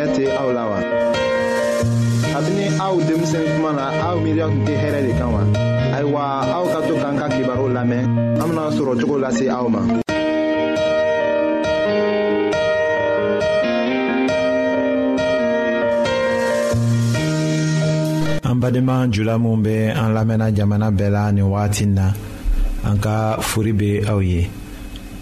tɛ aw la wa. kabini aw denmisɛn kuma na aw miiriya tun tɛ hɛrɛ de kan wa. ayiwa aw ka to k'an ka kibaru lamɛn an bena sɔrɔ cogo lase aw ma. an badenma jula minw be an lamɛnna jamana bɛɛ la ni wagatin na an ka fori be aw ye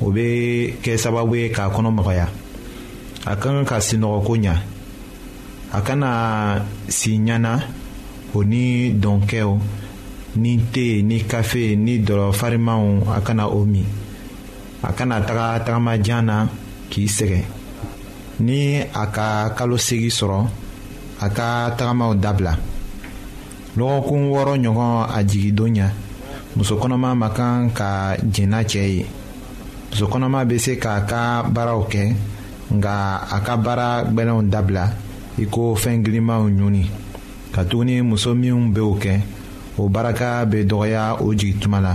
o bɛ kɛ sababu ye k'a kɔnɔ magaya a ka kan ka sinɔgɔko ɲa a kana si ɲana o ni dɔnkɛw ni te ni kafe ni dɔlɔ farimanw a kana o min a kana taga tagama jan na k'i sɛgɛn ni a ka kalo segi sɔrɔ a ka tagamaw dabila lɔgɔkun wɔɔrɔ ɲɔgɔn a jigindon ɲɛ muso kɔnɔma ma kan ka jɛn n'a cɛ ye muso kɔnɔma bɛ se k'a ka baaraw kɛ nka a ka baara gbɛlɛnw dabila i ko fɛn girimanw ɲuni katuguni muso minnu bɛ o kɛ o baraka bɛ dɔgɔya o jigin tuma la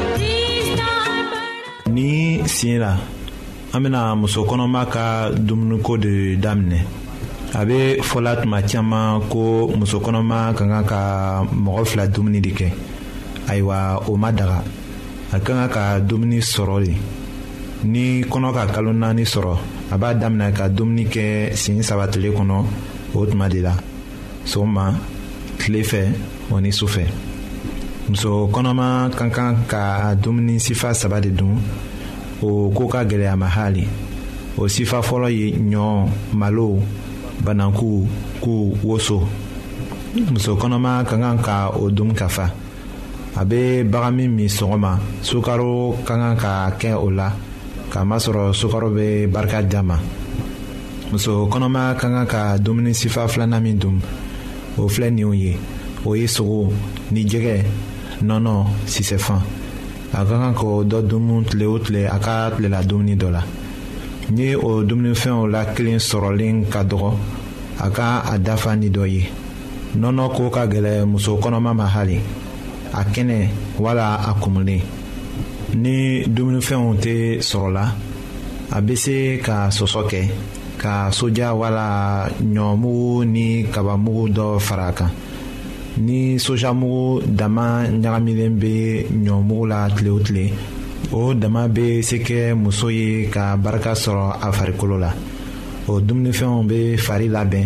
ni sin la an bɛna muso kɔnɔma ka dumuniko de daminɛ a bɛ fɔla tuma caman ko muso kɔnɔma ka kan ka mɔgɔ fila dumuni de kɛ ayiwa o ma daga a ka kan ka dumuni sɔrɔ de ni kɔnɔ ka kalo naani sɔrɔ a b'a daminɛ ka dumuni kɛ sin saba tile kɔnɔ o tuma de la sɔgɔma tile fɛ o ni su fɛ muso kɔnɔma ka kan ka dumuni sifa saba de dun o ko ka gɛlɛya ma hali o sifa fɔlɔ ye ɲɔ malo bananku ku woso muso kɔnɔma ka kan ka o dun ka fa a bɛ bagan min min sɔgɔma sukaro ka kan ka kɛ o la k'a masɔrɔ sukaro bɛ barika d'a ma muso kɔnɔma ka kan ka dumuni sifa filanan min dun o filɛ ninw ye o ye sogo ni jɛgɛ nɔnɔ sisɛfan a ka kan k'o dɔ dumuni tile o tile a ka tilela dumuni dɔ la ni o dumunifɛnw la kelen sɔrɔlen ka dɔgɔ a ka a dafa ni dɔ ye nɔnɔ ko ka gɛlɛ muso kɔnɔma ma hali a kɛnɛ wala a kumulen ni dumunifɛnw tɛ sɔrɔla a bɛ se ka sɔsɔ kɛ ka soja wala ɲɔmugu ni kabamugu dɔ fara a kan ni sojamugu dama ɲagamilen bɛ ɲɔmugu la tile o tile o dama bɛ se kɛ muso ye ka barika sɔrɔ a farikolo la o dumunifɛnw bɛ fari labɛn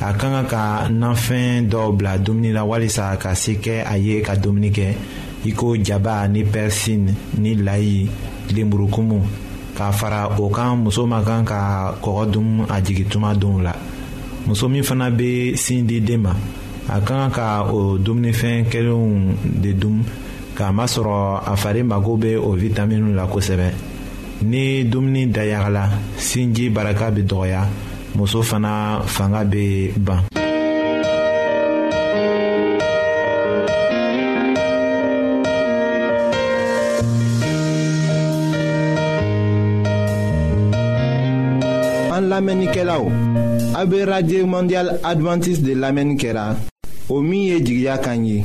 a ka kan ka nafɛn dɔw bila dumuni la walisa ka se kɛ a ye ka dumuni kɛ i ko jaba ni pɛrisini ni layi lenburukumu k'a fara o kan muso ma kan ka kɔgɔ dun a jigin tuma donw la muso min fana bɛ sin di den ma a ka kan ka o dumunifɛn kɛlenw de dun k'a masɔrɔ a fari mago bɛ o witaminiw la kosɛbɛ. ni dumuni dayagala sinji baraka bɛ dɔgɔya muso fana fanga bɛ ban. an lamɛnnikɛlaw a bɛ radio mondial adventiste de lamɛnni kɛra o min ye jigiya kan ye.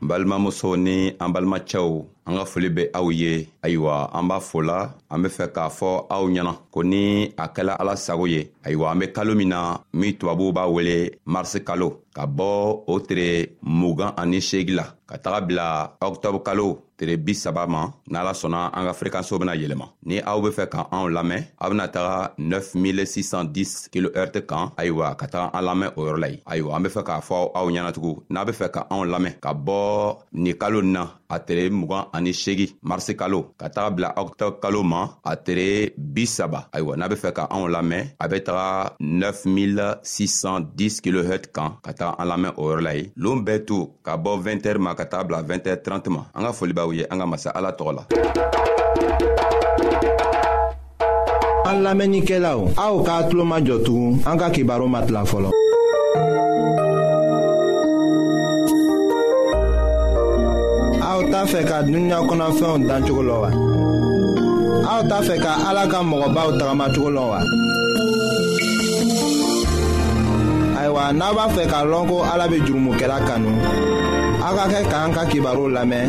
n balimamuso ni an balimacɛw an ka foli be aw ye ayiwa an b'a fola an be fɛ k'a fɔ aw ɲɛna ko ni a kɛla ala sago ye ayiwa an be kalo min na min tubabuw b'a wele marisi kalo ka bɔ o tere mugan ani seegi la ka taga bila ɔktɔbu kalo tere bisaba ma n'ala sɔnna an ka firikanso bena yɛlɛma ni aw be fɛ ka anw lamɛn aw bena taga 9610 kilohertz kan ayiwa ka taga an lamɛn o yɔrɔ la ye ayiwa an be fɛ k'a fɔ aw ɲɛnatugu n'a be fɛ ka anw lamɛn ka bɔ ni kalo na a tere mugan ani segi marisi kalo ka taga bila ɔktɔb kalo ma a tere bi saba ayiwa n'a be fɛ ka anw lamɛn a be taga 9610 kilohertz kan ka taga an lamɛn o yɔrɔ la ye loon bɛɛ to ka bɔ 20 ma ka taa bila 20 30 ma an ka foli b'aw ye an ka masa ala tɔgɔ la an lamɛnnikɛlaw aw k'a tulo majɔ tugun an ka kibaru ma tila fɔlɔ aw t'a fɛ ka dunuya kɔnɔfɛnw dan cogo lɔ wa aw t'a fɛ ka ala ka mɔgɔbaw tagamacogo lɔ wa. ayiwa n'a b'a fɛ k'a lɔn ko ala bɛ jurumokɛla kanu aw ka kɛ k'an ka kibaru lamɛn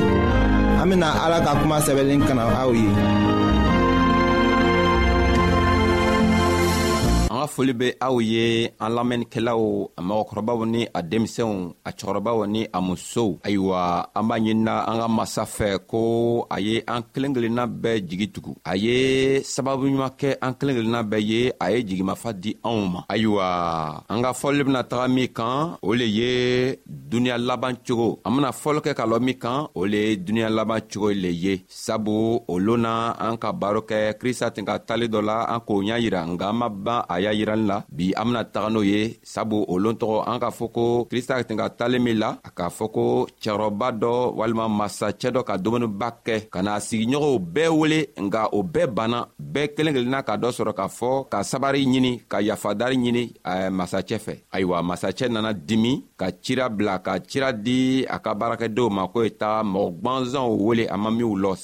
an bɛna ala ka kuma sɛbɛnlen kana aw ye. an ka foli bɛ aw ye an lamɛnnikɛlaw a mɔgɔkɔrɔbaw ni a denmisɛnw a cɛkɔrɔbaw ni a muso. sow ayiwa an b'a ɲinina an ka masa fɛ ko a ye an kelen kelenna bɛɛ jigi tugu a ye sababu ɲuman kɛ an kelen kelenna bɛɛ ye a ye jigimafa di anw ma ayiwa an ka fɔli bena taga min kan o le ye duniɲa laban cogo an bena fɔli kɛ ka lɔ min kan o le ye duniɲa laban cogo le ye sabu o loon na an ka baro kɛ krista tin ka tali dɔ la an k'o ɲa yira nga an ma ban a y'a yirali la bi an bena taga n'o ye sabu o lon tɔgɔ an k'a fɔ ko krista tun ka talen min la a k'a fɔ ko cɛrɔba dɔ walima masacɛ dɔ ka dumuniba kɛ ka n'a sigiɲɔgɔnw bɛɛ wele nka o bɛɛ banna bɛɛ kelen kelenna ka dɔ sɔrɔ k'a fɔ ka sabari ɲini ka yafadari ɲini eh, masacɛ fɛ ayiwa masacɛ nana dimi ka cira bila ka cira di a ka baarakɛdenw ma ko ye taa mɔgɔ gwanzɔnw wele a ma minw lɔs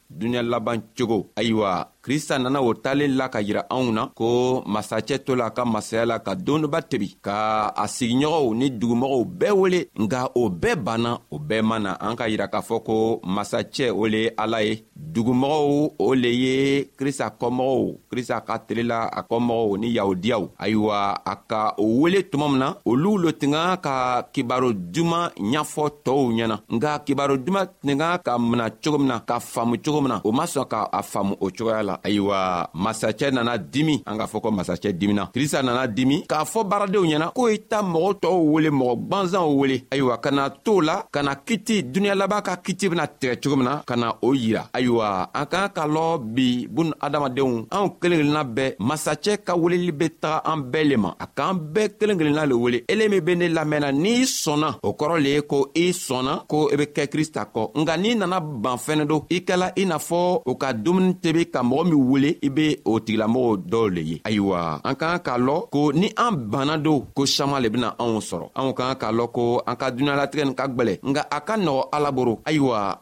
dunuya laban cogo ayiwa krista nana o talen la ka yira anw na ko masacɛ to la ka masaya la ka dondɔba tebi ka a sigiɲɔgɔnw ni dugumɔgɔw bɛɛ wele nka o bɛɛ banna o bɛɛ ma na an ka yira k'a fɔ ko masacɛ o le ye ala ye dugumɔgɔw o le ye krista kɔmɔgɔw krista ka telela a ka mɔgɔw ni yahudiyaw ayiwa a ka o wele tuma min na olu lo tinga ka kibaro duman ɲafɔ tɔɔw ɲɛna nka kibaro duman tinga ka mina cogo min na ka faamu cogo min na o ma sɔn ka a faamu o cogoya la ayiwa masacɛ nana dimi an k'a fɔ ko masacɛ dimina krista nana dimi k'a fɔ baaradenw ɲɛna k'o ye ta mɔgɔ tɔɔw wele mɔgɔ gwanzanw wele ayiwa ka na to la ka na kiti duniɲa laban ka kiti bena tigɛ cogo min na ka na o yira ayiwa an k'an ka lɔ bi bun adamadenw anw kelen kelenna bɛɛ masacɛ ka weleli be taga an bɛɛ le ma a k'an bɛɛ kelen kelenna le wele ele min be ne lamɛnna n'i sɔnna o kɔrɔ le ye ko i sɔnna ko i be kɛ krista kɔ nka n'i nana ban fɛnɛ don i kɛla i n'a fɔ o ka dumuni tebe ka mɔgɔ min wele i be o tigilamɔgɔw dɔw le ye ayiwa an ka kan k'a lɔn ko ni an banna don ko saman le bena anw sɔrɔ anw ka kan k'a lɔn ko an ka dunuɲalatigɛ nin ka gwɛlɛ nka a ka nɔgɔ alaboro ayiwa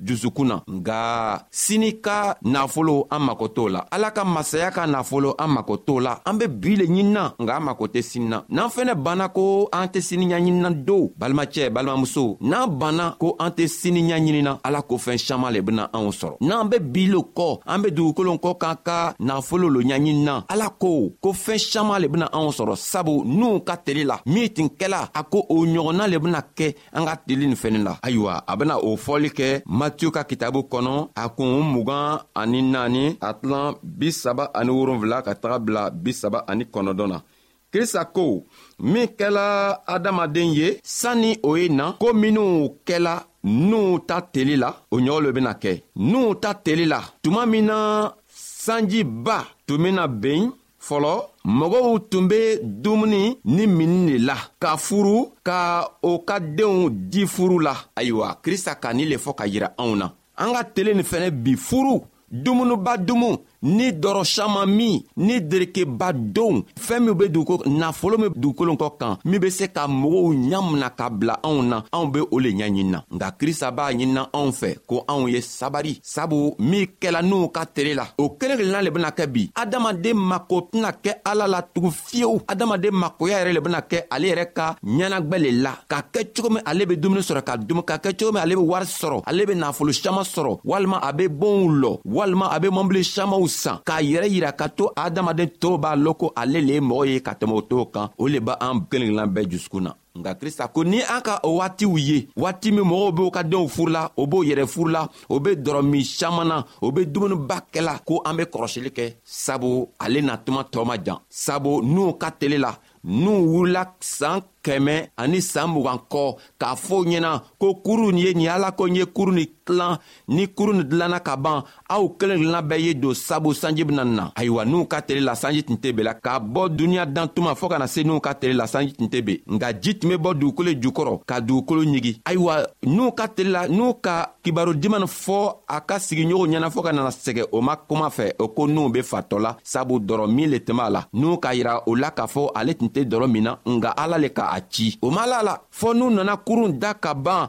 dusukun na nka sini ka nafolo an mako t'o la ala ka masaya ka nafolo an mako t'o la an be bi le ɲinina nka an mako tɛ sini na n'an fɛnɛ banna ko an tɛ sini ɲaɲinina do balimacɛ balimamuso n'an banna ko an tɛ sini ɲaɲinina ala ko fɛn saman le bena anw sɔrɔ n'an be bi lo kɔ an be dugukolon kɔ k'an ka nafolo lo ɲaɲinina ala ko ko fɛɛn saman le bena anw sɔrɔ sabu n'u ka teli la min tin kɛla a ko o ɲɔgɔnna le bena kɛ an ka teli nin fɛnɛ la ayiwa a bena o fɔli kɛ matiyu ka kitabu kɔnɔ a kun mugan ani naani a tilan bisaba ani wolonfila ka taga bila bisaba ani kɔnɔdɔn na krista ko min kɛla adamaden ye sanni o ye na ko minw kɛla n'u ta teli la o ɲɔgɔn lo bena kɛ n'u ta teli la tuma min na sanjiba tun bena ben fɔlɔ mɔgɔw tun bɛ dumuni ni min de la ka furu ka o ka denw di furu la ayiwa krista ka ni le fɔ ka yira anw na an ka tele nin fɛnɛ bi furu dumuniba dumu ni dɔrɔ saman min ni derekeba donw fɛɛn min be dugu nafolo min dugukolo kɔ kan min be se ka mɔgɔw ɲamina ka bila anw na anw be o le ɲaɲinina nka krista b'a ɲinina anw fɛ ko anw ye sabari sabu min kɛla n'u ka tere la o kelen kelenna le bena kɛ bi adamaden mako tɛna kɛ ala la tugun fiyewu adamaden makoya yɛrɛ le bena kɛ ale yɛrɛ ka ɲɛnagwɛ le la ka kɛ cogo min ale be dumuni sɔrɔ ka dum ka kɛ cogo min ale be wari sɔrɔ ale be nafolo siaman sɔrɔ walima a be bonw lɔ walima a be mɔbili siamanw san k'a yɛrɛ yira ka to adamaden tɔɔw b'a lɔn ko ale le ye mɔgɔ ye ka tɛmɛ o tɔɔw kan o le b' an kelen kelenna bɛɛ jusukun na nka krista ko ni an ka o waatiw ye waati min mɔgɔw b'o ka denw furula o b'o yɛrɛ furula o be dɔrɔ min saman na o be dumuniba kɛla ko an be kɔrɔsili kɛ sabu ale na tuma tɔɔ ma jan sabu n'u ka tele la n'u wurila saan kɛmɛ ani saan mugan kɔ k'a fɔ ɲɛna ko kurun ye nin alako ye kurun ni tilan ni kurun dilanna ka ban aw kelen kelenna bɛɛ ye don sabu sanji bena na ayiwa n'u ka tele la sanji tun tɛ be la k'a bɔ duniɲa dan tuma fɔɔ kana se n'u ka tele la sanji tun tɛ be nka ji tun be bɔ dugukolo jukɔrɔ ka dugukolo ɲigi ayiwa n'u ka tele la n'u ka kibaro diman fɔɔ a ka sigiɲɔgɔnw ɲɛna fɔɔ ka nana sɛgɛ o ma kuma fɛ o ko n'u be fatɔ la sabu dɔrɔ min le tɛm'a la n'u k'a yira o la k'a fɔ ale tun tɛ dɔrɔ min na nga ala le k'a ci o ma la la fɔɔ n'u nana kurun da ka ban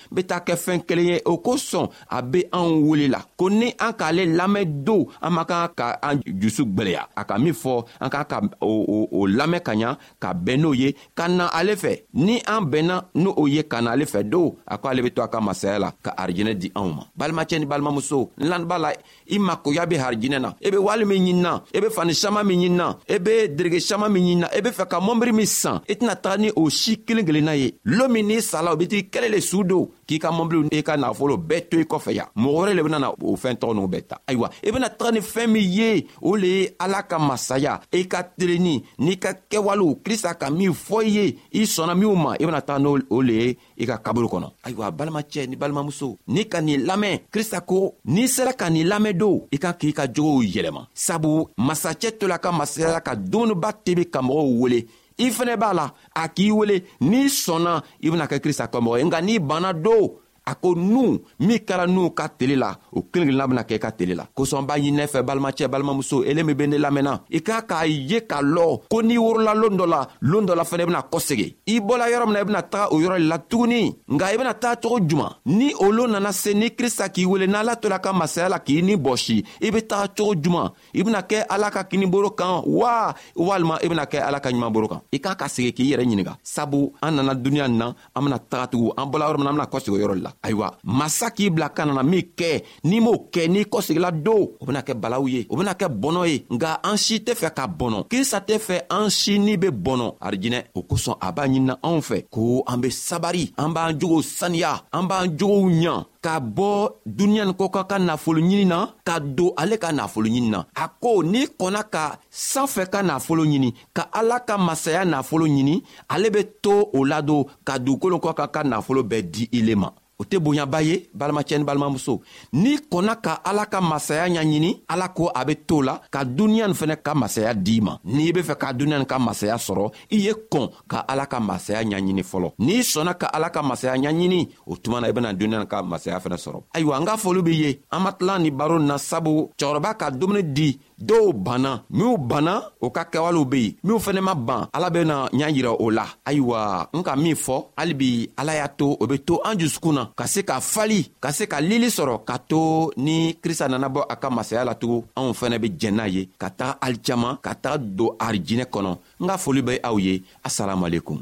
bɛ taa kɛ fɛn kelen ye o kosɔn a bɛ anw wele la ko ni an k'ale lamɛn don an ma kan ka an dusu gbɛlɛya a ka min fɔ an k'a ka o lamɛn ka ɲa ka bɛn n'o ye ka na ale fɛ ni an bɛnna n'o ye ka na ale fɛ don a ko ale bɛ to a ka masaya la ka arijinɛ di anw ma balimacɛ ni balimamuso n lamɛnba la i makoya be harijinɛ na e be wali min ɲinina e be fani saman min ɲinina e be derege saman min ɲinina e be fɛ ka mɔnbiri min san i tɛna taga ni o si kelen kelenna ye lo min n'i sala o be t'i kɛlɛ le suu don k'i ka mɔbiliw n'i ka nafolo bɛɛ to i kɔfɛ ya mɔgɔ wɛrɛ le benana o fɛn tɔgɔ n'u bɛɛ ta ayiwa i bena taga ni fɛɛn min ye o le ye ala ka masaya i ka telenni n'i ka kɛwalew krista ka min fɔ i ye i sɔnna minw ma i bena taga n'o le ye i ka kaburu kɔnɔ ayiwa balimacɛ ni balimamuso ni ka nin lamɛn krista ko n'i sera ka nin lamɛn don i kan k'i ka jogow yɛlɛma sabu masacɛ tola ka masaya la ka dumuniba tebe ka mɔgɔw wele i fɛnɛ b'a la a k'i wele n'i sɔnna i bena kɛ krista kɔmɔgɔ ye nka n'i banna don a ko nu min kɛra n'u ka tele la o kelen kelenna bena kɛ i ka tele la kosɔn b'a ɲininɛ fɛ balimacɛ balimamuso ele min be ne lamɛnna i k'a k'a ye k'a lɔ ko n'i worola loon dɔ la loon dɔ la fɛnɛ bena kɔsegi i bɔla yɔrɔ min na i bena taga o yɔrɔ le la tuguni nka i bena taga cogo juman ni o loon nana se ni krista k'i wele n'ala tola ka masaya la k'i ni bɔsi i be taga cogo juman i bɛna kɛ ala ka kinibolo kan wa walima i bɛna kɛ ala ka ɲumanbolo kan i k'a ka segi k'i yɛrɛ ɲininga sabu an nana duniɲa nin na an bena taga tugu an bɔla yɔrɔ min na an bena kɔsegi yɔrɔ la ayiwa masa k'i bila ka nana min kɛ n'i m'o kɛ n'i kɔsegila don o bena kɛ balaw ye o bena kɛ bɔnɔ ye nka an si tɛ fɛ ka bɔnɔ krista tɛ fɛ an si ni be bɔnɔ arijinɛ o kosɔn a b'a ɲinina anw fɛ ko an be sabari an b'an jogow saniya an b'an jogow ɲa ka bɔ duniɲa nin kɔ ka ka nafolo ɲini na ka don ale ka nafolo ɲini na a ko n'i kɔnna ka sanfɛ ka nafolo ɲini ka ala ka masaya nafolo ɲini ale bɛ to o ladon ka dugukolo kɔ ka ka nafolo bɛɛ di i le ma o tɛ bonyaba ye balimacɛ ni balimamuso n'i kɔnna ka ala ka masaya ɲaɲini ala ko a bɛ to la ka duniɲa nin fɛnɛ ka masaya d'i ma n'i be fɛ ka duniɲa nin ka masaya sɔrɔ i ye kɔn ka ala ka masaya ɲaɲini fɔlɔ n'i sɔnna ka ala ka masaya ɲaɲini o tuma na i bena duniɲa ka masaya fɛnɛ sɔrɔ ayiwa an ka foli be ye an ma tila ni baro na sabu cɛkɔrɔba ka dumuni di dɔw banna minw banna o ka kɛwalew be yen minw fɛnɛ ma ban ala bena ɲa yira o la ayiwa n ka min fɔ halibi ala y'a to o be to an jusukun na ka se ka fali ka se ka lili sɔrɔ ka to ni krista nana bɔ a ka masaya latugun anw fɛnɛ be jɛn n'a ye ka taga alijaman ka taga don arijinɛ kɔnɔ n ka foli bɛ aw ye asalamualekum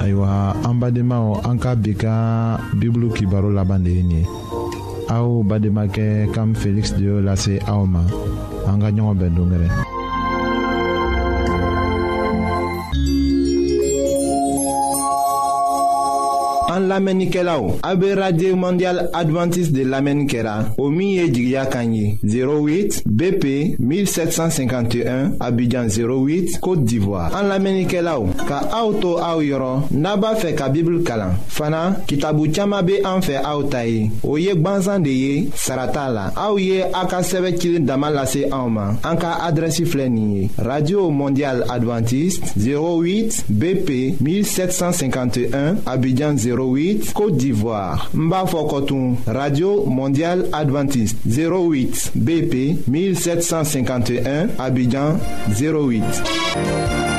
ayiwa an badenmaw an ka bi ka bibulu kibaro laban de ye nin ye aw bademakɛ kam feliksi de y'o lase aw ma an ka ɲɔgɔn bɛn dongɛrɛ an lamɛnnikɛlaw a bɛ radio mondial adventiste de lamɛnni kɛra o min ye jigiya kan ye 08 bp 1751 abidjan 08 côte d'ivoire an lamɛnnikɛlaw ka aw to aw yɔrɔ n'a b'a fɛ ka bibulu kalan fana kitabu caman bɛ an fɛ aw ta ye o ye gwansan de ye ka taa la aw ye a ka sɛbɛn cilen dama lase anw ma an ka adrɛsi filɛ nin ye radio mondial adventiste 08 bp 1751 abidjan 08 côte d'ivoire n b'a fɔ kɔtun radio mondial adventiste 08 bp 1751 abidjan 08 Thank you.